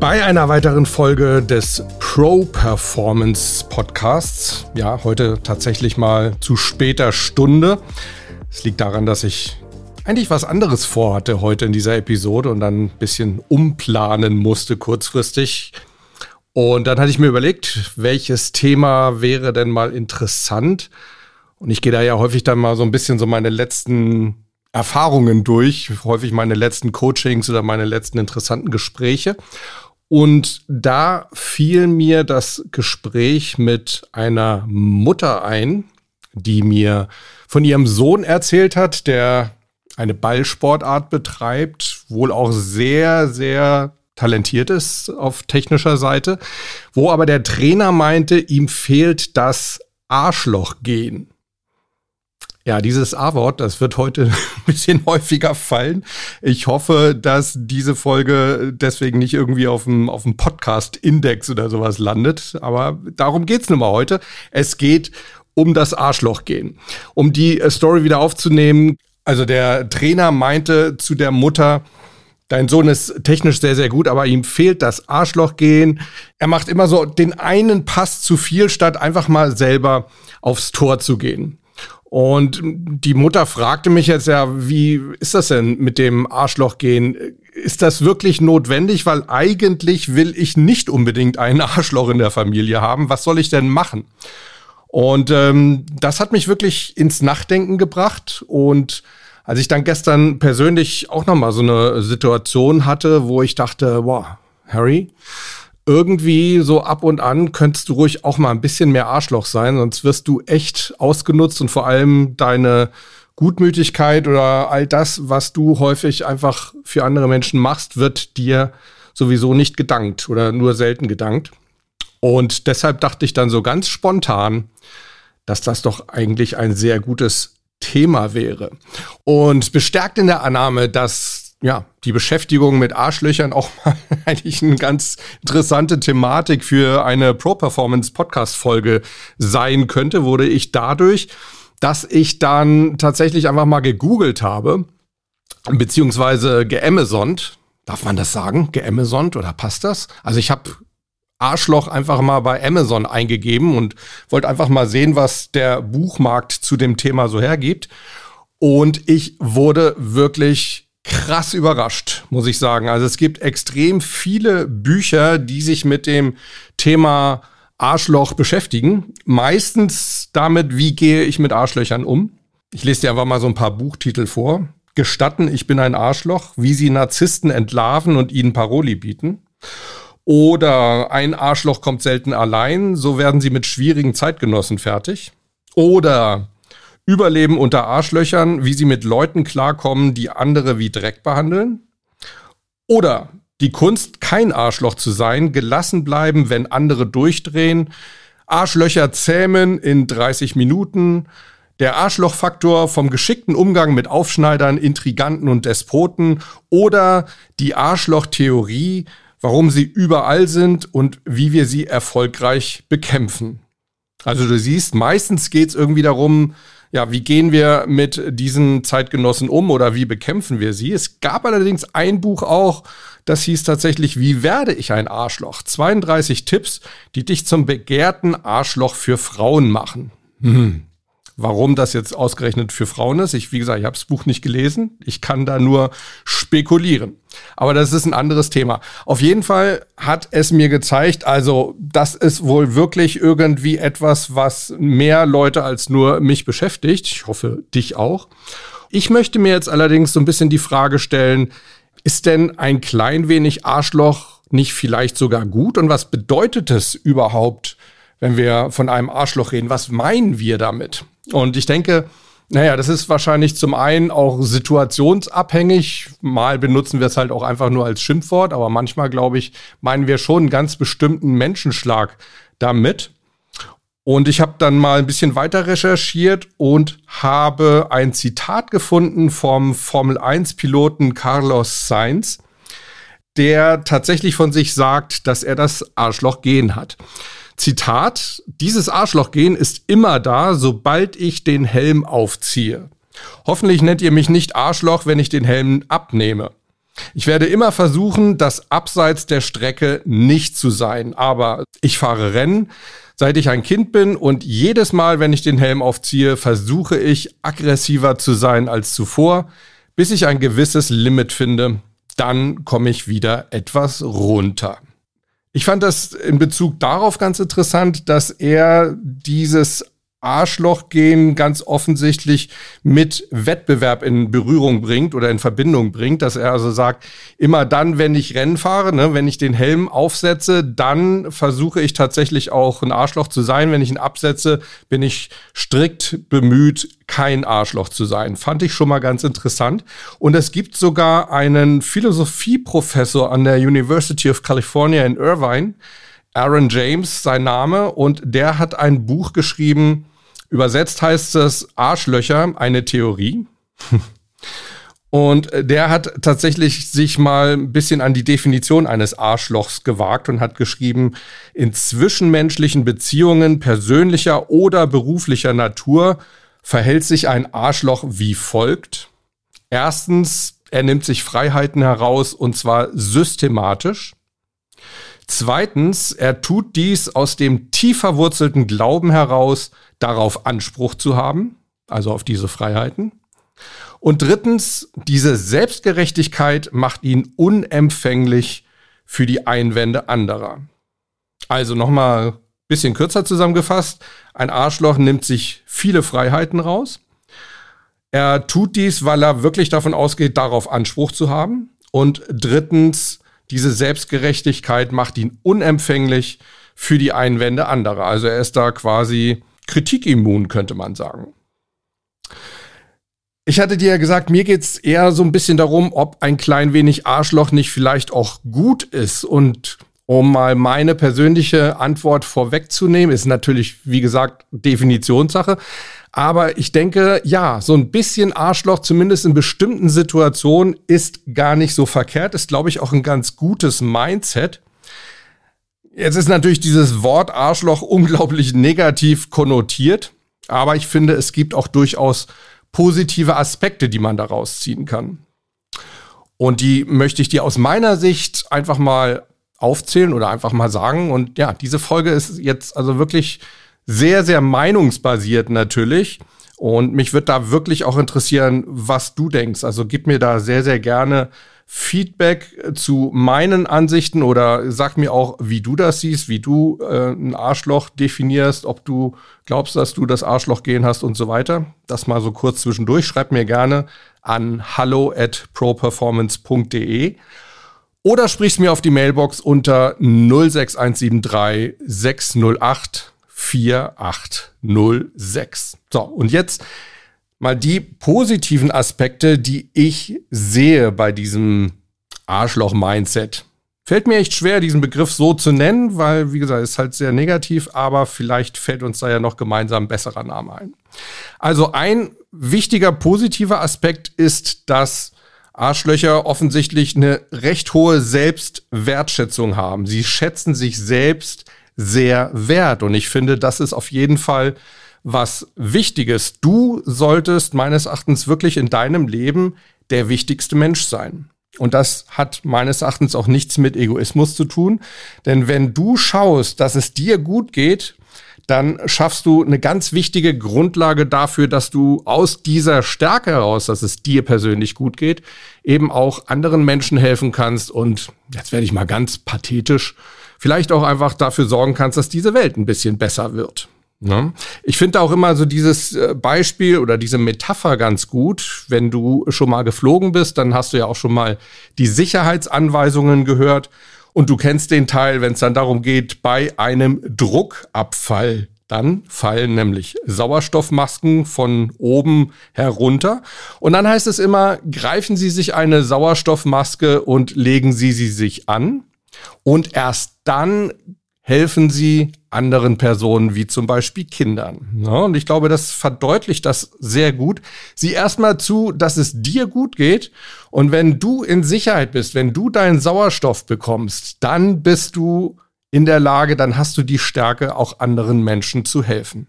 bei einer weiteren Folge des Pro Performance Podcasts. Ja, heute tatsächlich mal zu später Stunde. Es liegt daran, dass ich eigentlich was anderes vorhatte heute in dieser Episode und dann ein bisschen umplanen musste kurzfristig. Und dann hatte ich mir überlegt, welches Thema wäre denn mal interessant. Und ich gehe da ja häufig dann mal so ein bisschen so meine letzten Erfahrungen durch, häufig meine letzten Coachings oder meine letzten interessanten Gespräche. Und da fiel mir das Gespräch mit einer Mutter ein, die mir von ihrem Sohn erzählt hat, der eine Ballsportart betreibt, wohl auch sehr, sehr talentiert ist auf technischer Seite, wo aber der Trainer meinte, ihm fehlt das Arschlochgehen. Ja, dieses A-Wort, das wird heute ein bisschen häufiger fallen. Ich hoffe, dass diese Folge deswegen nicht irgendwie auf dem, auf dem Podcast-Index oder sowas landet. Aber darum geht's nun mal heute. Es geht um das Arschloch gehen. Um die äh, Story wieder aufzunehmen. Also der Trainer meinte zu der Mutter, Dein Sohn ist technisch sehr, sehr gut, aber ihm fehlt das Arschloch gehen. Er macht immer so den einen Pass zu viel, statt einfach mal selber aufs Tor zu gehen. Und die Mutter fragte mich jetzt ja, wie ist das denn mit dem Arschloch gehen? Ist das wirklich notwendig? Weil eigentlich will ich nicht unbedingt einen Arschloch in der Familie haben. Was soll ich denn machen? Und ähm, das hat mich wirklich ins Nachdenken gebracht. Und als ich dann gestern persönlich auch nochmal so eine Situation hatte, wo ich dachte, wow, Harry, irgendwie so ab und an könntest du ruhig auch mal ein bisschen mehr Arschloch sein, sonst wirst du echt ausgenutzt und vor allem deine Gutmütigkeit oder all das, was du häufig einfach für andere Menschen machst, wird dir sowieso nicht gedankt oder nur selten gedankt. Und deshalb dachte ich dann so ganz spontan, dass das doch eigentlich ein sehr gutes Thema wäre. Und bestärkt in der Annahme, dass ja, die Beschäftigung mit Arschlöchern auch mal eigentlich eine ganz interessante Thematik für eine Pro-Performance-Podcast-Folge sein könnte, wurde ich dadurch, dass ich dann tatsächlich einfach mal gegoogelt habe, beziehungsweise geamazont. Darf man das sagen? Geamazont oder passt das? Also ich habe Arschloch einfach mal bei Amazon eingegeben und wollte einfach mal sehen, was der Buchmarkt zu dem Thema so hergibt. Und ich wurde wirklich krass überrascht, muss ich sagen. Also es gibt extrem viele Bücher, die sich mit dem Thema Arschloch beschäftigen. Meistens damit, wie gehe ich mit Arschlöchern um. Ich lese dir einfach mal so ein paar Buchtitel vor. Gestatten, ich bin ein Arschloch, wie sie Narzissten entlarven und ihnen Paroli bieten. Oder ein Arschloch kommt selten allein, so werden sie mit schwierigen Zeitgenossen fertig. Oder Überleben unter Arschlöchern, wie sie mit Leuten klarkommen, die andere wie Dreck behandeln. Oder die Kunst, kein Arschloch zu sein, gelassen bleiben, wenn andere durchdrehen. Arschlöcher zähmen in 30 Minuten. Der Arschlochfaktor vom geschickten Umgang mit Aufschneidern, Intriganten und Despoten. Oder die Arschlochtheorie, warum sie überall sind und wie wir sie erfolgreich bekämpfen. Also du siehst, meistens geht es irgendwie darum, ja, wie gehen wir mit diesen Zeitgenossen um oder wie bekämpfen wir sie? Es gab allerdings ein Buch auch, das hieß tatsächlich, wie werde ich ein Arschloch? 32 Tipps, die dich zum begehrten Arschloch für Frauen machen. Hm. Warum das jetzt ausgerechnet für Frauen ist, ich, wie gesagt, ich habe das Buch nicht gelesen. Ich kann da nur spekulieren. Aber das ist ein anderes Thema. Auf jeden Fall hat es mir gezeigt, also das ist wohl wirklich irgendwie etwas, was mehr Leute als nur mich beschäftigt. Ich hoffe, dich auch. Ich möchte mir jetzt allerdings so ein bisschen die Frage stellen, ist denn ein klein wenig Arschloch nicht vielleicht sogar gut? Und was bedeutet es überhaupt, wenn wir von einem Arschloch reden? Was meinen wir damit? Und ich denke, Naja, das ist wahrscheinlich zum einen auch situationsabhängig. Mal benutzen wir es halt auch einfach nur als Schimpfwort, aber manchmal, glaube ich, meinen wir schon einen ganz bestimmten Menschenschlag damit. Und ich habe dann mal ein bisschen weiter recherchiert und habe ein Zitat gefunden vom Formel 1-Piloten Carlos Sainz, der tatsächlich von sich sagt, dass er das Arschloch-Gen hat. Zitat, dieses Arschlochgehen ist immer da, sobald ich den Helm aufziehe. Hoffentlich nennt ihr mich nicht Arschloch, wenn ich den Helm abnehme. Ich werde immer versuchen, das abseits der Strecke nicht zu sein, aber ich fahre Rennen, seit ich ein Kind bin und jedes Mal, wenn ich den Helm aufziehe, versuche ich aggressiver zu sein als zuvor, bis ich ein gewisses Limit finde. Dann komme ich wieder etwas runter. Ich fand das in Bezug darauf ganz interessant, dass er dieses Arschloch gehen ganz offensichtlich mit Wettbewerb in Berührung bringt oder in Verbindung bringt, dass er also sagt, immer dann, wenn ich Rennen fahre, ne, wenn ich den Helm aufsetze, dann versuche ich tatsächlich auch ein Arschloch zu sein. Wenn ich ihn absetze, bin ich strikt bemüht, kein Arschloch zu sein. Fand ich schon mal ganz interessant. Und es gibt sogar einen Philosophieprofessor an der University of California in Irvine, Aaron James, sein Name, und der hat ein Buch geschrieben, übersetzt heißt es Arschlöcher, eine Theorie. Und der hat tatsächlich sich mal ein bisschen an die Definition eines Arschlochs gewagt und hat geschrieben, in zwischenmenschlichen Beziehungen persönlicher oder beruflicher Natur verhält sich ein Arschloch wie folgt. Erstens, er nimmt sich Freiheiten heraus und zwar systematisch. Zweitens, er tut dies aus dem tief verwurzelten Glauben heraus, darauf Anspruch zu haben, also auf diese Freiheiten. Und drittens, diese Selbstgerechtigkeit macht ihn unempfänglich für die Einwände anderer. Also nochmal ein bisschen kürzer zusammengefasst. Ein Arschloch nimmt sich viele Freiheiten raus. Er tut dies, weil er wirklich davon ausgeht, darauf Anspruch zu haben. Und drittens, diese Selbstgerechtigkeit macht ihn unempfänglich für die Einwände anderer. Also er ist da quasi kritikimmun, könnte man sagen. Ich hatte dir ja gesagt, mir geht es eher so ein bisschen darum, ob ein klein wenig Arschloch nicht vielleicht auch gut ist. Und um mal meine persönliche Antwort vorwegzunehmen, ist natürlich, wie gesagt, Definitionssache. Aber ich denke, ja, so ein bisschen Arschloch, zumindest in bestimmten Situationen, ist gar nicht so verkehrt. Ist, glaube ich, auch ein ganz gutes Mindset. Jetzt ist natürlich dieses Wort Arschloch unglaublich negativ konnotiert. Aber ich finde, es gibt auch durchaus positive Aspekte, die man daraus ziehen kann. Und die möchte ich dir aus meiner Sicht einfach mal aufzählen oder einfach mal sagen. Und ja, diese Folge ist jetzt also wirklich sehr, sehr meinungsbasiert natürlich. Und mich wird da wirklich auch interessieren, was du denkst. Also gib mir da sehr, sehr gerne Feedback zu meinen Ansichten oder sag mir auch, wie du das siehst, wie du äh, ein Arschloch definierst, ob du glaubst, dass du das Arschloch gehen hast und so weiter. Das mal so kurz zwischendurch. Schreib mir gerne an hallo at properformance.de oder sprichst mir auf die Mailbox unter 06173 608 4806. So, und jetzt mal die positiven Aspekte, die ich sehe bei diesem Arschloch-Mindset. Fällt mir echt schwer, diesen Begriff so zu nennen, weil, wie gesagt, ist halt sehr negativ, aber vielleicht fällt uns da ja noch gemeinsam ein besserer Name ein. Also ein wichtiger positiver Aspekt ist, dass Arschlöcher offensichtlich eine recht hohe Selbstwertschätzung haben. Sie schätzen sich selbst sehr wert. Und ich finde, das ist auf jeden Fall was Wichtiges. Du solltest meines Erachtens wirklich in deinem Leben der wichtigste Mensch sein. Und das hat meines Erachtens auch nichts mit Egoismus zu tun. Denn wenn du schaust, dass es dir gut geht, dann schaffst du eine ganz wichtige Grundlage dafür, dass du aus dieser Stärke heraus, dass es dir persönlich gut geht, eben auch anderen Menschen helfen kannst. Und jetzt werde ich mal ganz pathetisch vielleicht auch einfach dafür sorgen kannst, dass diese Welt ein bisschen besser wird. Ne? Ich finde auch immer so dieses äh, Beispiel oder diese Metapher ganz gut. Wenn du schon mal geflogen bist, dann hast du ja auch schon mal die Sicherheitsanweisungen gehört und du kennst den Teil, wenn es dann darum geht, bei einem Druckabfall Dann fallen nämlich Sauerstoffmasken von oben herunter. Und dann heißt es immer, greifen Sie sich eine Sauerstoffmaske und legen Sie sie sich an. Und erst dann helfen Sie anderen Personen, wie zum Beispiel Kindern. Ja, und ich glaube, das verdeutlicht das sehr gut. Sieh erstmal zu, dass es dir gut geht. Und wenn du in Sicherheit bist, wenn du deinen Sauerstoff bekommst, dann bist du in der Lage, dann hast du die Stärke, auch anderen Menschen zu helfen.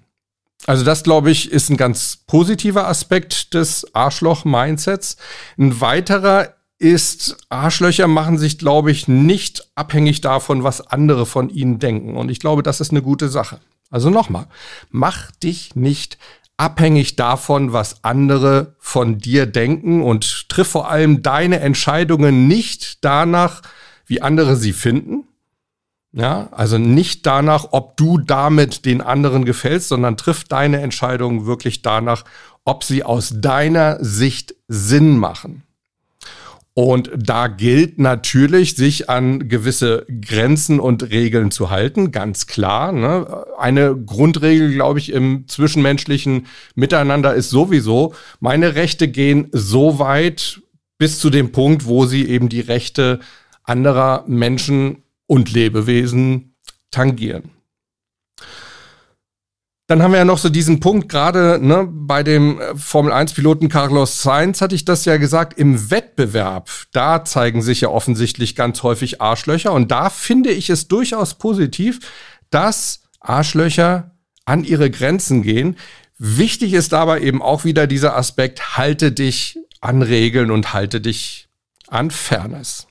Also das, glaube ich, ist ein ganz positiver Aspekt des Arschloch-Mindsets. Ein weiterer ist, Arschlöcher machen sich, glaube ich, nicht abhängig davon, was andere von ihnen denken. Und ich glaube, das ist eine gute Sache. Also nochmal, mach dich nicht abhängig davon, was andere von dir denken und triff vor allem deine Entscheidungen nicht danach, wie andere sie finden, ja, also nicht danach, ob du damit den anderen gefällst, sondern triff deine Entscheidungen wirklich danach, ob sie aus deiner Sicht Sinn machen. Und da gilt natürlich, sich an gewisse Grenzen und Regeln zu halten, ganz klar. Ne? Eine Grundregel, glaube ich, im zwischenmenschlichen Miteinander ist sowieso, meine Rechte gehen so weit bis zu dem Punkt, wo sie eben die Rechte anderer Menschen und Lebewesen tangieren. Dann haben wir ja noch so diesen Punkt, gerade ne, bei dem äh, Formel-1-Piloten Carlos Sainz hatte ich das ja gesagt, im Wettbewerb, da zeigen sich ja offensichtlich ganz häufig Arschlöcher. Und da finde ich es durchaus positiv, dass Arschlöcher an ihre Grenzen gehen. Wichtig ist aber eben auch wieder dieser Aspekt, halte dich an Regeln und halte dich an Fairness.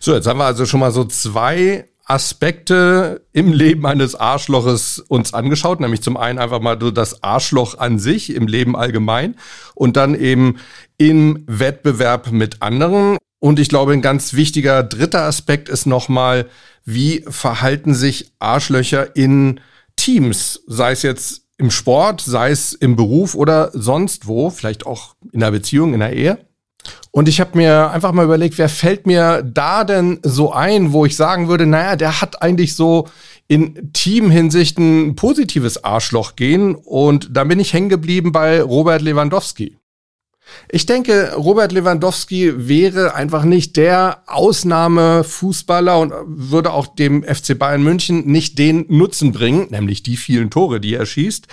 So, jetzt haben wir also schon mal so zwei Aspekte im Leben eines Arschloches uns angeschaut, nämlich zum einen einfach mal so das Arschloch an sich im Leben allgemein und dann eben im Wettbewerb mit anderen. Und ich glaube, ein ganz wichtiger dritter Aspekt ist nochmal, wie verhalten sich Arschlöcher in Teams, sei es jetzt im Sport, sei es im Beruf oder sonst wo, vielleicht auch in der Beziehung, in der Ehe. Und ich habe mir einfach mal überlegt, wer fällt mir da denn so ein, wo ich sagen würde, naja, der hat eigentlich so in Teamhinsicht ein positives Arschloch gehen. Und da bin ich hängen geblieben bei Robert Lewandowski. Ich denke, Robert Lewandowski wäre einfach nicht der Ausnahmefußballer und würde auch dem FC Bayern München nicht den Nutzen bringen, nämlich die vielen Tore, die er schießt,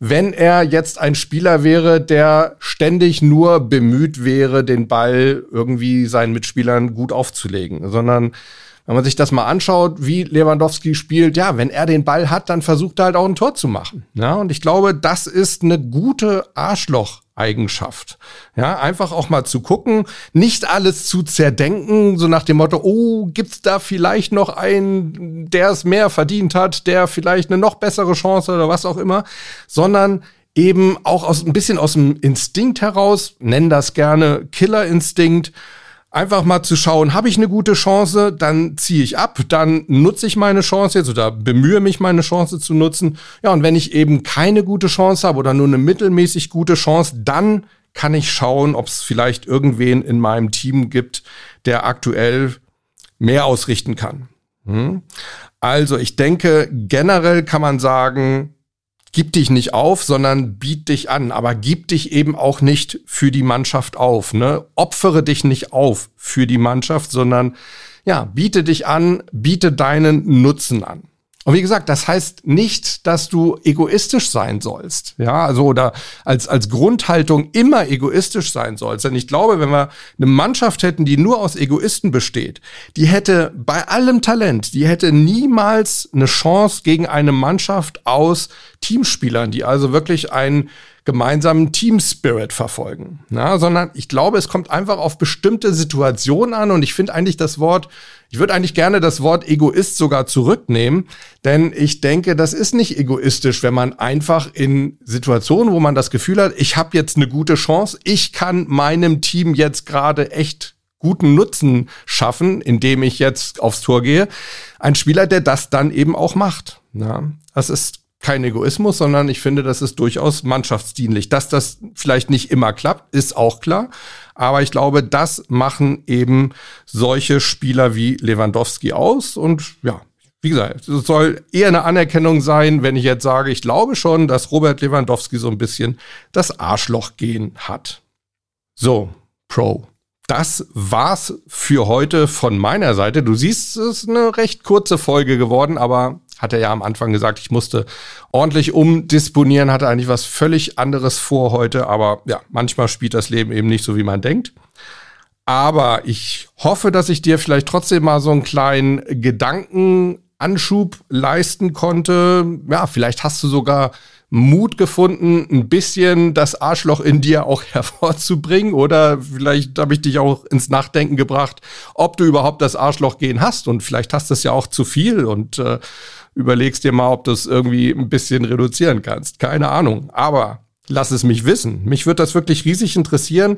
wenn er jetzt ein Spieler wäre, der ständig nur bemüht wäre, den Ball irgendwie seinen Mitspielern gut aufzulegen, sondern wenn man sich das mal anschaut, wie Lewandowski spielt, ja, wenn er den Ball hat, dann versucht er halt auch ein Tor zu machen. Ja, und ich glaube, das ist eine gute Arschloch Eigenschaft. Ja, einfach auch mal zu gucken, nicht alles zu zerdenken, so nach dem Motto, oh, gibt's da vielleicht noch einen, der es mehr verdient hat, der vielleicht eine noch bessere Chance oder was auch immer, sondern eben auch aus ein bisschen aus dem Instinkt heraus, nennen das gerne Killerinstinkt, einfach mal zu schauen, habe ich eine gute Chance, dann ziehe ich ab, dann nutze ich meine Chance jetzt oder bemühe mich, meine Chance zu nutzen. Ja, und wenn ich eben keine gute Chance habe oder nur eine mittelmäßig gute Chance, dann kann ich schauen, ob es vielleicht irgendwen in meinem Team gibt, der aktuell mehr ausrichten kann. Hm? Also ich denke, generell kann man sagen, gib dich nicht auf, sondern biet dich an, aber gib dich eben auch nicht für die Mannschaft auf. Ne? Opfere dich nicht auf für die Mannschaft, sondern ja, biete dich an, biete deinen Nutzen an. Und wie gesagt, das heißt nicht, dass du egoistisch sein sollst. Ja, also oder als, als Grundhaltung immer egoistisch sein sollst. Denn ich glaube, wenn wir eine Mannschaft hätten, die nur aus Egoisten besteht, die hätte bei allem Talent, die hätte niemals eine Chance gegen eine Mannschaft aus Teamspielern, die also wirklich einen gemeinsamen Team Spirit verfolgen. Ja, sondern ich glaube, es kommt einfach auf bestimmte Situationen an und ich finde eigentlich das Wort, ich würde eigentlich gerne das Wort Egoist sogar zurücknehmen, denn ich denke, das ist nicht egoistisch, wenn man einfach in Situationen, wo man das Gefühl hat, ich habe jetzt eine gute Chance, ich kann meinem Team jetzt gerade echt guten Nutzen schaffen, indem ich jetzt aufs Tor gehe. Ein Spieler, der das dann eben auch macht. Ja, das ist kein Egoismus, sondern ich finde, das ist durchaus mannschaftsdienlich. Dass das vielleicht nicht immer klappt, ist auch klar. Aber ich glaube, das machen eben solche Spieler wie Lewandowski aus. Und ja, wie gesagt, es soll eher eine Anerkennung sein, wenn ich jetzt sage, ich glaube schon, dass Robert Lewandowski so ein bisschen das Arschloch gehen hat. So, Pro. Das war's für heute von meiner Seite. Du siehst, es ist eine recht kurze Folge geworden, aber hat er ja am Anfang gesagt, ich musste ordentlich umdisponieren, hatte eigentlich was völlig anderes vor heute, aber ja, manchmal spielt das Leben eben nicht so, wie man denkt. Aber ich hoffe, dass ich dir vielleicht trotzdem mal so einen kleinen Gedankenanschub leisten konnte. Ja, vielleicht hast du sogar Mut gefunden, ein bisschen das Arschloch in dir auch hervorzubringen. Oder vielleicht habe ich dich auch ins Nachdenken gebracht, ob du überhaupt das Arschloch gehen hast. Und vielleicht hast du es ja auch zu viel und äh, überlegst dir mal, ob du es irgendwie ein bisschen reduzieren kannst. Keine Ahnung. Aber Lass es mich wissen. Mich wird das wirklich riesig interessieren.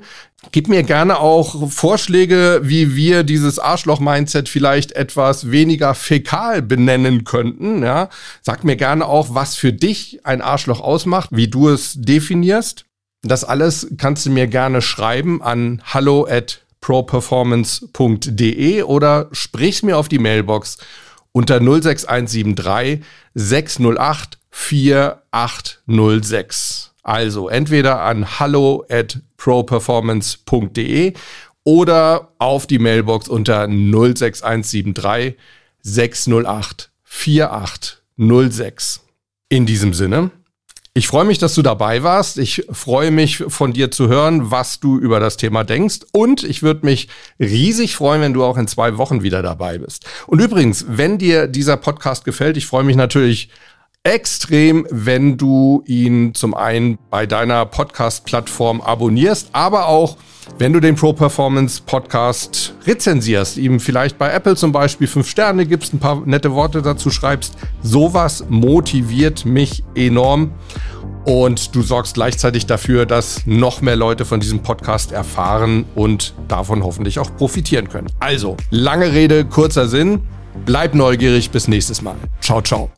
Gib mir gerne auch Vorschläge, wie wir dieses Arschloch-Mindset vielleicht etwas weniger fäkal benennen könnten. Ja? Sag mir gerne auch, was für dich ein Arschloch ausmacht, wie du es definierst. Das alles kannst du mir gerne schreiben an hallo at properformance.de oder sprich's mir auf die Mailbox unter 06173 608 4806. Also entweder an hallo at properformance.de oder auf die Mailbox unter 06173 608 4806. In diesem Sinne, ich freue mich, dass du dabei warst. Ich freue mich von dir zu hören, was du über das Thema denkst. Und ich würde mich riesig freuen, wenn du auch in zwei Wochen wieder dabei bist. Und übrigens, wenn dir dieser Podcast gefällt, ich freue mich natürlich extrem, wenn du ihn zum einen bei deiner Podcast-Plattform abonnierst, aber auch wenn du den Pro Performance Podcast rezensierst, ihm vielleicht bei Apple zum Beispiel fünf Sterne gibst, ein paar nette Worte dazu schreibst, sowas motiviert mich enorm. Und du sorgst gleichzeitig dafür, dass noch mehr Leute von diesem Podcast erfahren und davon hoffentlich auch profitieren können. Also, lange Rede, kurzer Sinn. Bleib neugierig, bis nächstes Mal. Ciao, ciao.